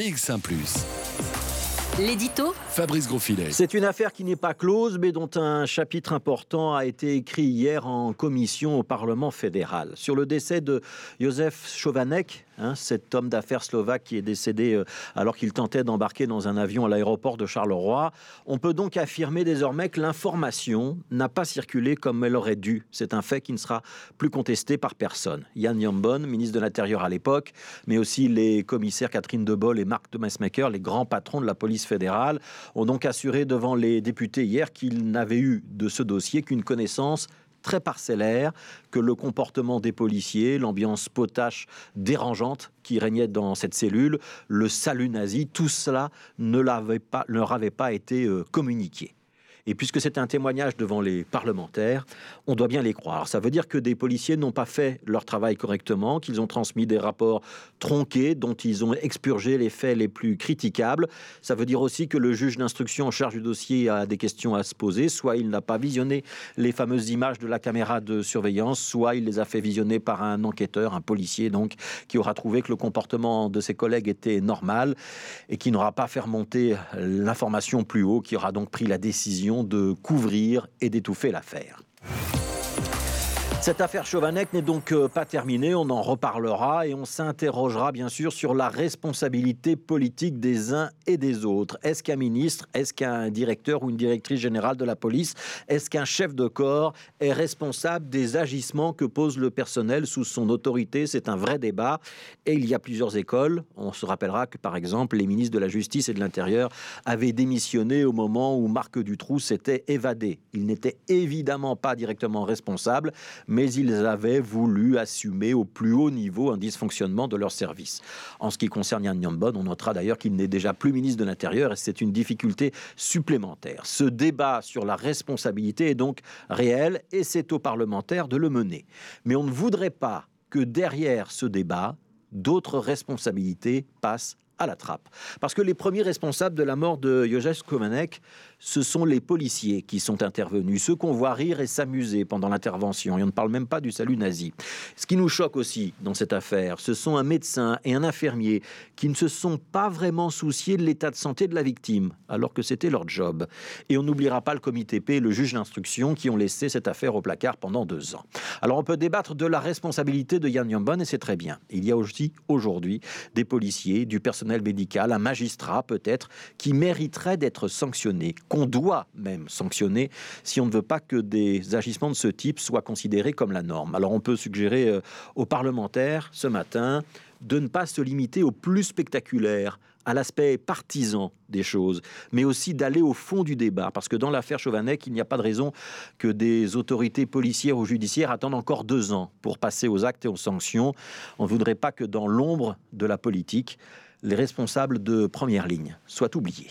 BX1 ⁇ L'édito Fabrice Grosfilet. C'est une affaire qui n'est pas close, mais dont un chapitre important a été écrit hier en commission au Parlement fédéral. Sur le décès de Josef Chovanec, hein, cet homme d'affaires slovaque qui est décédé euh, alors qu'il tentait d'embarquer dans un avion à l'aéroport de Charleroi, on peut donc affirmer désormais que l'information n'a pas circulé comme elle aurait dû. C'est un fait qui ne sera plus contesté par personne. Jan Jambon, ministre de l'Intérieur à l'époque, mais aussi les commissaires Catherine Debol et Marc de Messmaker, les grands patrons de la police fédérale, ont donc assuré devant les députés hier qu'ils n'avaient eu de ce dossier qu'une connaissance très parcellaire, que le comportement des policiers, l'ambiance potache dérangeante qui régnait dans cette cellule, le salut nazi, tout cela ne, leur avait pas été euh, communiqué. Et puisque c'est un témoignage devant les parlementaires, on doit bien les croire. Ça veut dire que des policiers n'ont pas fait leur travail correctement, qu'ils ont transmis des rapports tronqués dont ils ont expurgé les faits les plus critiquables. Ça veut dire aussi que le juge d'instruction en charge du dossier a des questions à se poser. Soit il n'a pas visionné les fameuses images de la caméra de surveillance, soit il les a fait visionner par un enquêteur, un policier donc, qui aura trouvé que le comportement de ses collègues était normal et qui n'aura pas fait remonter l'information plus haut, qui aura donc pris la décision de couvrir et d'étouffer l'affaire. Cette affaire Chauvanec n'est donc euh, pas terminée, on en reparlera et on s'interrogera bien sûr sur la responsabilité politique des uns et des autres. Est-ce qu'un ministre, est-ce qu'un directeur ou une directrice générale de la police, est-ce qu'un chef de corps est responsable des agissements que pose le personnel sous son autorité? C'est un vrai débat et il y a plusieurs écoles. On se rappellera que par exemple les ministres de la Justice et de l'Intérieur avaient démissionné au moment où Marc Dutroux s'était évadé. Il n'était évidemment pas directement responsable mais ils avaient voulu assumer au plus haut niveau un dysfonctionnement de leur service. En ce qui concerne Yann Nyambon, on notera d'ailleurs qu'il n'est déjà plus ministre de l'Intérieur et c'est une difficulté supplémentaire. Ce débat sur la responsabilité est donc réel et c'est aux parlementaires de le mener. Mais on ne voudrait pas que derrière ce débat, d'autres responsabilités passent à la trappe. Parce que les premiers responsables de la mort de Josef Komanek, ce sont les policiers qui sont intervenus, ceux qu'on voit rire et s'amuser pendant l'intervention. Et on ne parle même pas du salut nazi. Ce qui nous choque aussi dans cette affaire, ce sont un médecin et un infirmier qui ne se sont pas vraiment souciés de l'état de santé de la victime, alors que c'était leur job. Et on n'oubliera pas le comité P le juge d'instruction qui ont laissé cette affaire au placard pendant deux ans. Alors on peut débattre de la responsabilité de Yann Yambon et c'est très bien. Il y a aussi aujourd'hui des policiers, du personnel médical, un magistrat peut-être, qui mériterait d'être sanctionné, qu'on doit même sanctionner si on ne veut pas que des agissements de ce type soient considérés comme la norme. Alors on peut suggérer euh, aux parlementaires ce matin de ne pas se limiter au plus spectaculaire, à l'aspect partisan des choses, mais aussi d'aller au fond du débat. Parce que dans l'affaire Chauvanec, il n'y a pas de raison que des autorités policières ou judiciaires attendent encore deux ans pour passer aux actes et aux sanctions. On ne voudrait pas que dans l'ombre de la politique, les responsables de première ligne soient oubliés.